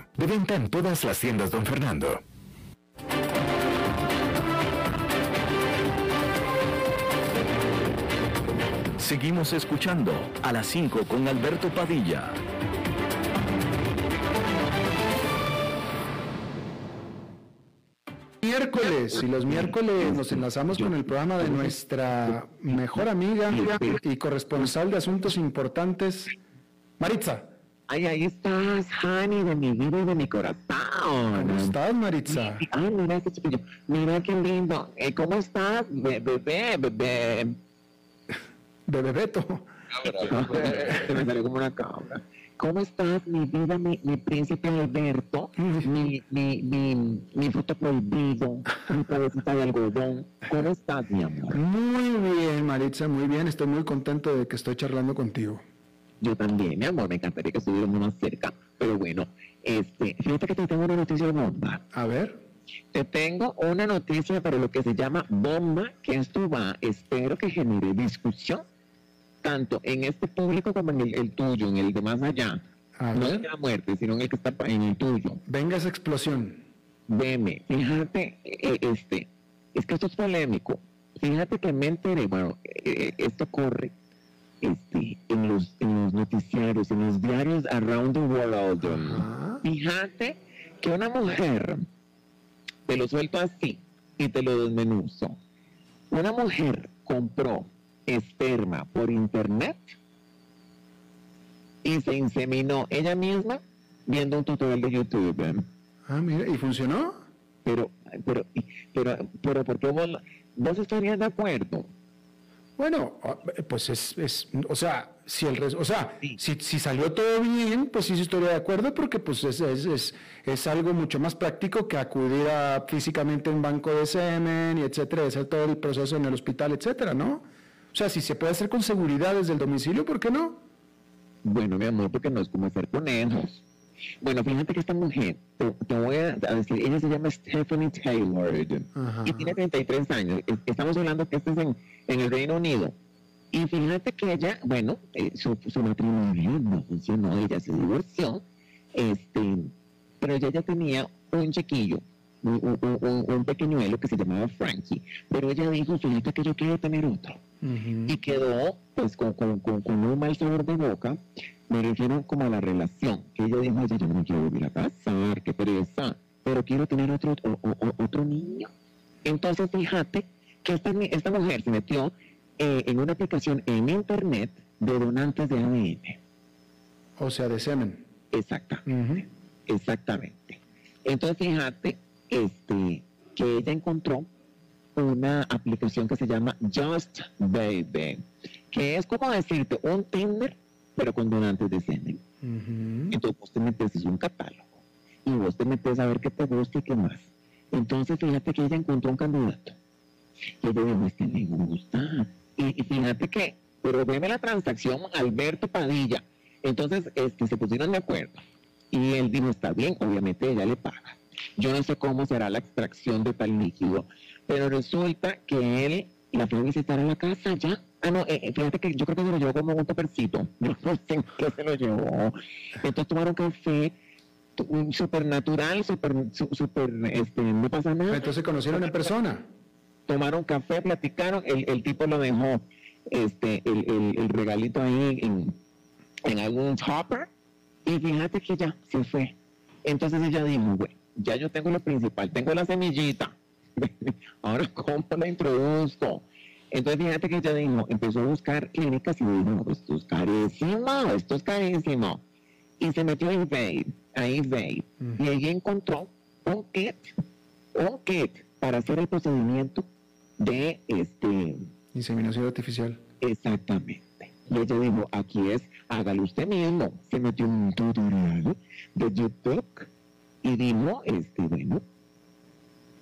S5: De venta en todas las tiendas, don Fernando.
S2: Seguimos escuchando a las 5 con Alberto Padilla.
S1: Miércoles, y los miércoles nos enlazamos con el programa de nuestra mejor amiga y corresponsal de asuntos importantes, Maritza.
S6: Ay, ahí estás, Hani, de mi vida y de mi corazón.
S1: ¿Cómo estás, Maritza?
S6: Ay, mira este chiquillo. Mira qué lindo. Eh, ¿Cómo estás, Be- bebé, bebé?
S1: Bebé Beto.
S6: Se me salió como una cabra. ¿Cómo estás, mi vida, mi, mi príncipe Alberto? Mi, mi, mi, mi fruto prohibido, mi cabecita de algodón. ¿Cómo estás, mi amor?
S1: Muy bien, Maritza, muy bien. Estoy muy contento de que estoy charlando contigo.
S6: Yo también, mi amor, me encantaría que estuviéramos más cerca. Pero bueno, este, fíjate que te tengo una noticia bomba.
S1: A ver.
S6: Te tengo una noticia para lo que se llama bomba, que esto va, espero que genere discusión, tanto en este público como en el, el tuyo, en el de más allá.
S1: A
S6: no en la muerte, sino en el que está en el tuyo.
S1: Venga esa explosión.
S6: Veme, fíjate, eh, este, es que esto es polémico. Fíjate que me enteré, bueno, eh, esto corre este, en los noticiarios, en los diarios around the world.
S1: Ajá.
S6: Fíjate que una mujer, te lo suelto así y te lo desmenuzo. Una mujer compró esperma por internet y se inseminó ella misma viendo un tutorial de YouTube. ¿eh?
S1: Ah, mira, ¿y funcionó?
S6: Pero, pero, pero, pero, ¿por qué vos, vos estarías de acuerdo?
S1: Bueno, ah, pues es, es o sea, si el res- o sea, si, si salió todo bien, pues sí, sí estoy de acuerdo porque pues es, es, es, es algo mucho más práctico que acudir a físicamente a un banco de semen y etcétera, hacer todo el proceso en el hospital, etcétera, ¿no? O sea, si se puede hacer con seguridad desde el domicilio, ¿por qué no?
S6: Bueno, mi amor, porque no es como hacer conejos. Bueno, fíjate que esta mujer, te, te voy a decir, ella se llama Stephanie Taylor
S1: Ajá.
S6: y tiene 33 años. Es- Estamos hablando que esto es en, en el Reino Unido. Y fíjate que ella, bueno, eh, su, su matrimonio no funcionó, ella se divorció, este, pero ella ya tenía un chiquillo, un, un, un- pequeñuelo que se llamaba Frankie. Pero ella dijo, fíjate que yo quiero tener otro y quedó pues con, con, con, con un mal sabor de boca. Me refiero como a la relación. Que ella dijo, oye, yo no me quiero volver a casar, qué pereza, pero quiero tener otro, o- o- o- otro niño. Entonces, fíjate que esta, esta mujer se metió eh, en una aplicación en internet de donantes de ADN.
S1: O sea, de semen.
S6: Exacta,
S1: Ujú.
S6: exactamente. Entonces, fíjate este, que ella encontró una aplicación que se llama Just Baby, que es como decirte un Tinder, pero con donantes de semen.
S1: Ujú.
S6: Entonces vos te metes, es un catálogo, y vos te metes a ver qué te gusta y qué más. Entonces fíjate que ella encontró un candidato. Y ella dijo, este me gusta. Y, y fíjate que, pero veme la transacción, Alberto Padilla. Entonces, este, se pusieron de acuerdo. Y él dijo, está bien, obviamente ella le paga. Yo no sé cómo será la extracción de tal líquido, pero resulta que él la fue a visitar a la casa ya. Ah, no, eh, eh, fíjate que yo creo que se lo llevó como un topercito. [LAUGHS] Yo no sé qué se lo llevó. Entonces tomaron café, tu- un súper natural, súper, su- súper, este, no pasa nada.
S1: Entonces se conocieron en persona.
S6: Tomaron café, platicaron, el, el tipo lo dejó, este, el, el, el regalito ahí en, en algún topper, y fíjate que ya se fue. Entonces ella dijo, güey, ya yo tengo lo principal, tengo la semillita. [LAUGHS] Ahora, ¿cómo la introduzco? Entonces, fíjate que ella dijo, empezó a buscar clínicas y dijo, esto es carísimo, esto es carísimo. Y se metió a eBay, a eBay, y ahí encontró un kit, un kit para hacer el procedimiento de este,
S1: Inseminación artificial.
S6: Exactamente. Y ella dijo, aquí es, hágalo usted mismo. Se metió un tutorial de YouTube Y dijo, este, bueno,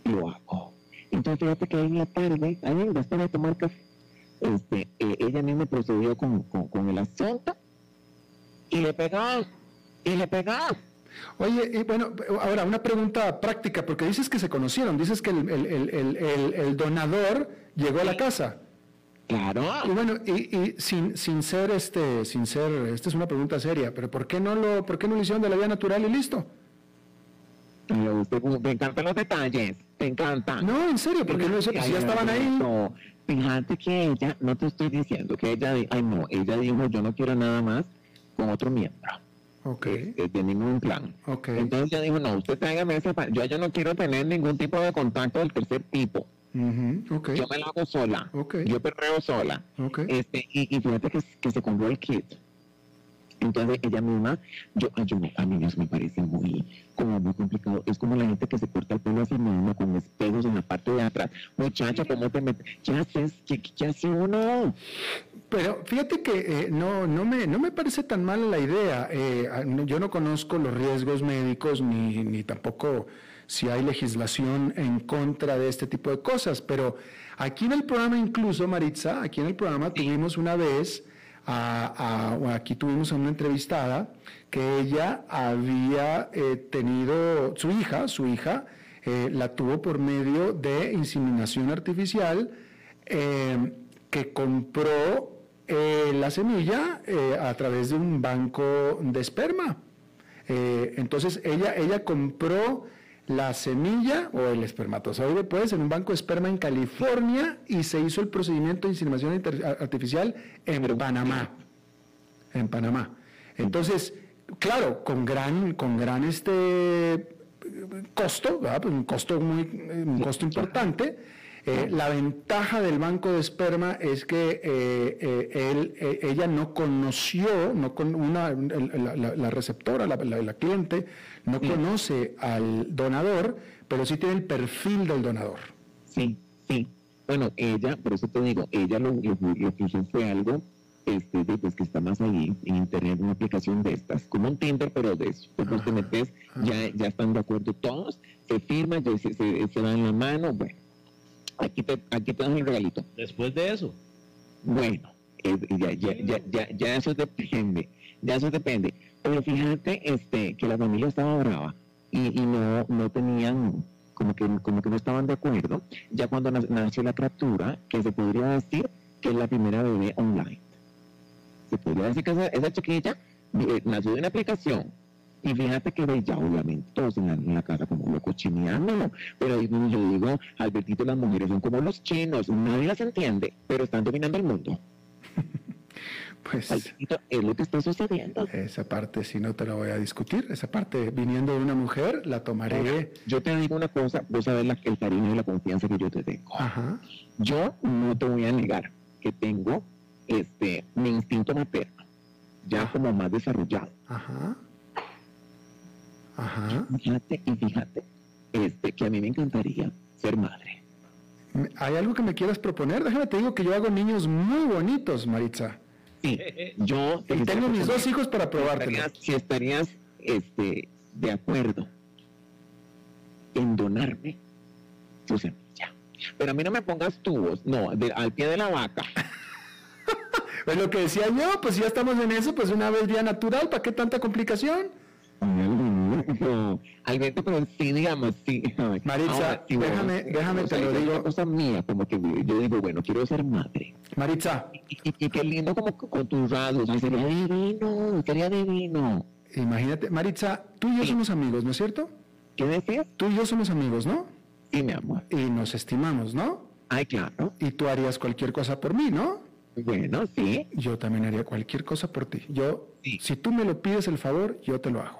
S6: lo hago. Entonces fíjate que en la tarde, ahí después de tomar café, este, eh, ella misma procedió con, con, con el asunto y le pegó, y le pegó.
S1: Oye, y bueno, ahora una pregunta práctica, porque dices que se conocieron, dices que el, el- el- el- el- el donador llegó a la casa.
S6: Claro.
S1: Y bueno, y, y sin, sin ser este, sin ser, esta es una pregunta seria, pero ¿por qué no lo, por qué no lo hicieron de la vía natural y listo?
S6: Me encantan los detalles, te encanta.
S1: No, en serio, porque no sé, si ya estaban ahí.
S6: No, fíjate que ella, no te estoy diciendo que ella, ay no, ella dijo yo no quiero nada más con otro miembro,
S1: Ok,
S6: eh, de ningún plan.
S1: ok.
S6: Entonces ella dijo, no, usted tráigame ese, pa- yo ya no quiero tener ningún tipo de contacto del tercer tipo,
S1: Ujú, ok,
S6: yo me lo hago sola,
S1: Ok.
S6: yo perreo sola.
S1: ok.
S6: Este, y, y fíjate que, que se compró el kit. Entonces ella misma, yo, ay, yo a mí me parece muy, como muy complicado. Es como la gente que se corta el pelo a sí misma con espejos en la parte de atrás. Muchacha, ¿cómo te metes? ¿Qué haces? ¿Qué, qué hace uno?
S1: Pero fíjate que eh, no, no, me, no me parece tan mala la idea. Eh, yo no conozco los riesgos médicos ni, ni tampoco si hay legislación en contra de este tipo de cosas, pero aquí en el programa incluso, Maritza, aquí en el programa tuvimos una vez, a, aquí tuvimos a una entrevistada que ella había eh, tenido, su hija, su hija, eh, la tuvo por medio de inseminación artificial, eh, que compró eh, la semilla eh, a través de un banco de esperma. Eh, entonces ella, ella compró la semilla o el espermatozoide, pues, en un banco de esperma en California y se hizo el procedimiento de inseminación artificial en Panamá. En Panamá. Entonces, claro, con gran, con gran este costo. Pues un costo muy, un costo importante. Eh, la ventaja del banco de esperma es que eh, eh, él, eh, ella no conoció, no con una, la, la- la receptora, la, cliente, no conoce al donador, pero sí tiene el perfil del donador.
S6: Sí, sí. Bueno, ella, por eso te digo, ella lo, lo, lo que hizo fue algo, este, pues que está más ahí en internet, una aplicación de estas, como un Tinder, pero de eso. Entonces te metes, ya, ya están de acuerdo todos, se firma, se, se dan la mano, bueno, aquí te, aquí te dan el regalito.
S7: Después de eso.
S6: Bueno, eh, ya, ya, ya, ya, ya eso depende, ya eso depende. Pero fíjate este, que la familia estaba brava y, y no, no tenían, como que, como que no estaban de acuerdo. Ya cuando na- nació la criatura, que se podría decir que es la primera bebé online. Se podría decir que esa, esa chiquilla eh, nació de una aplicación. Y fíjate que de ya, obviamente, todos en la, casa como locos chineando, pero yo yo digo, Albertito, las mujeres son como los chinos, nadie las entiende, pero están dominando el mundo. [LAUGHS]
S1: Pues
S6: Albertito, es lo que está sucediendo.
S1: esa parte sí no te la voy a discutir, esa parte viniendo de una mujer la tomaré.
S6: Yo te digo una cosa, vos sabés la, el cariño y la confianza que yo te tengo.
S1: Ajá.
S6: Yo no te voy a negar que tengo este mi instinto materno, ya como más desarrollado.
S1: Ajá. Ajá.
S6: Fíjate y fíjate este, que a mí me encantaría ser madre.
S1: ¿Hay algo que me quieras proponer? Déjame te digo que yo hago niños muy bonitos, Maritza.
S6: Sí, yo [LAUGHS]
S1: Y tengo mis dos hijos para probártelo.
S6: estarías, si estarías este, de acuerdo en donarme tu semilla. Pero a mí no me pongas tubos, no, de- al pie de la vaca. [LAUGHS]
S1: Pues lo que decía yo, pues si ya estamos en eso, pues una vez vía natural, ¿para qué tanta complicación?
S6: No, [LAUGHS] Alberto, pero sí, digamos, sí. [LAUGHS]
S1: Maritza,
S6: Ahora, sí, bueno,
S1: déjame- déjame
S6: o sea,
S1: te lo
S6: es
S1: digo.
S6: una cosa mía, como que yo digo, bueno, quiero ser madre.
S1: Maritza,
S6: Y, y- y qué lindo como con tus rasgos, ay, sería divino, sería divino.
S1: imagínate, Maritza, tú y yo
S6: Sí.
S1: somos amigos, ¿no es cierto?
S6: ¿Qué decías?
S1: Tú y yo somos amigos, ¿no?
S6: Sí, mi amor.
S1: Y nos estimamos, ¿no?
S6: Ay, claro.
S1: Y tú harías cualquier cosa por mí, ¿no?
S6: Bueno, sí.
S1: Yo también haría cualquier cosa por ti. Yo,
S6: Sí.
S1: si tú me lo pides el favor, yo te lo hago.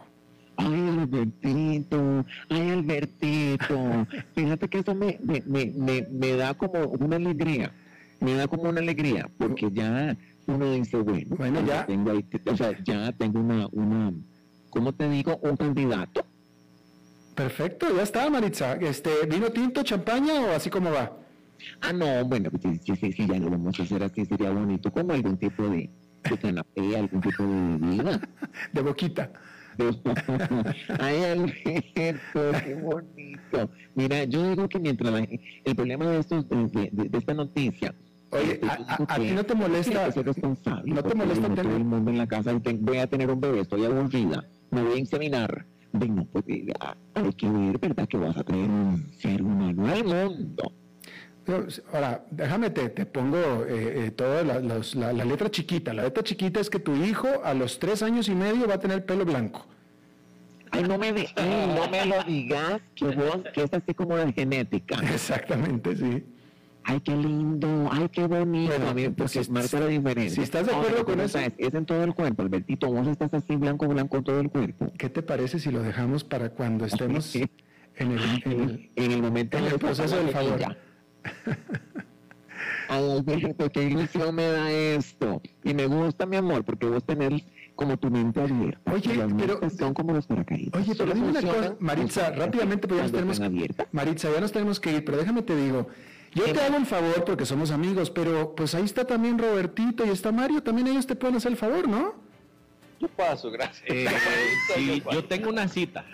S6: Ay, Albertito, ay, Albertito. Fíjate que eso me, me, me, me, me da como una alegría. Me da como una alegría, porque ya uno dice, bueno,
S1: Bueno, ya.
S6: Tengo ahí, o sea, ya tengo una, una, ¿cómo te digo? Un candidato.
S1: Perfecto, ya está, Maritza. Este, ¿Vino tinto, champaña o así como va?
S6: Ah, no, bueno, pues sí, sí, sí, sí, ya lo vamos a hacer así, sería bonito, como algún tipo de, de canapé, algún tipo de bebida. [LAUGHS]
S1: De boquita. [LAUGHS]
S6: Ay, Alberto, qué bonito. Mira, yo digo que mientras la- el problema de, estos, de, de- de esta noticia.
S1: Oye,
S6: este,
S1: a, ti no te molesta,
S6: ser responsable.
S1: no te molesta tener-
S6: todo el mundo en la casa y te- voy a tener un bebé, estoy aburrida, me voy a inseminar. Ven, no, pues, hay que ver, ¿verdad? Que vas a traer un ser humano al mundo.
S1: Pero, Ahora, déjame, te, te pongo eh, eh, toda la, los- la- la letra chiquita. La letra chiquita es que tu hijo a los tres años y medio va a tener pelo blanco.
S6: Ay, no me, de- ay, no me lo digas, que vos, que es así como de genética. [LAUGHS]
S1: Exactamente, sí.
S6: Ay, qué lindo, ay, qué bonito.
S1: Bueno,
S6: a mí,
S1: pues,
S6: porque
S1: si-
S6: marca la diferencia.
S1: si estás de
S6: Ahora,
S1: acuerdo
S6: que
S1: con eso-
S6: Es, es en todo el cuerpo, Albertito. Vos estás así blanco, blanco todo el cuerpo.
S1: ¿Qué te parece si lo dejamos para cuando estemos [LAUGHS] en el, en el-
S6: En el momento
S1: en el proceso del favor? [LAUGHS]
S6: Ay, Alberto, qué ilusión me da esto. Y me gusta, mi amor, porque vos tenés como tu mente abierta.
S1: Oye,
S6: las
S1: pero-
S6: son como los paracaídas.
S1: Oye, pero dime una cosa, Maritza, rápidamente, pues ya nos tenemos. Maritza, ya nos tenemos que ir, pero déjame te digo, yo te hago un favor porque somos amigos, pero pues ahí está también Robertito y está Mario, también ellos te pueden hacer el favor, ¿no?
S7: Yo paso, gracias.
S8: Eh, [LAUGHS] sí, yo tengo una cita,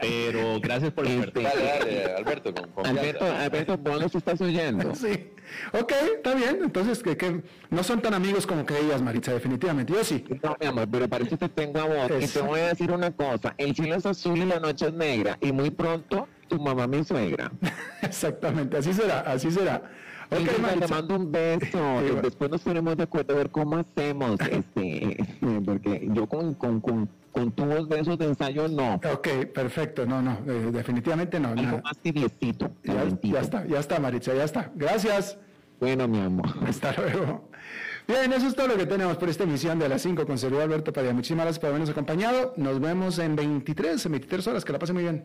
S8: pero gracias por el
S6: Este,
S7: Dale, dale, Alberto, con.
S6: Alberto, Alberto, vos nos estás oyendo.
S1: Sí. Ok, está bien, entonces que, que no son tan amigos como creías, Maritza, definitivamente, yo sí.
S6: No, mi amor, pero para eso te tengo a vos. Y te voy a decir una cosa. El cielo es azul y la noche es negra. Y muy pronto, tu mamá mi suegra. [LAUGHS]
S1: Exactamente, así será, así será. Ok,
S6: Ok, te mando un beso. [LAUGHS]
S1: Igual.
S6: Después nos ponemos de acuerdo a ver cómo hacemos. [LAUGHS] Este, porque yo con, con, con, con tubos de esos de ensayo no.
S1: Ok, perfecto, no, no, eh, definitivamente no.
S6: Algo
S1: nada.
S6: más tibiecito.
S1: Ya, ya está, ya está, Maritza, ya está. Gracias.
S6: Bueno, mi amor. [LAUGHS]
S1: Hasta luego. Bien, eso es todo lo que tenemos por esta emisión de las 5 con servidor Alberto Padilla. Muchísimas gracias por habernos acompañado. Nos vemos en 23, en 23 horas. Que la pase muy bien.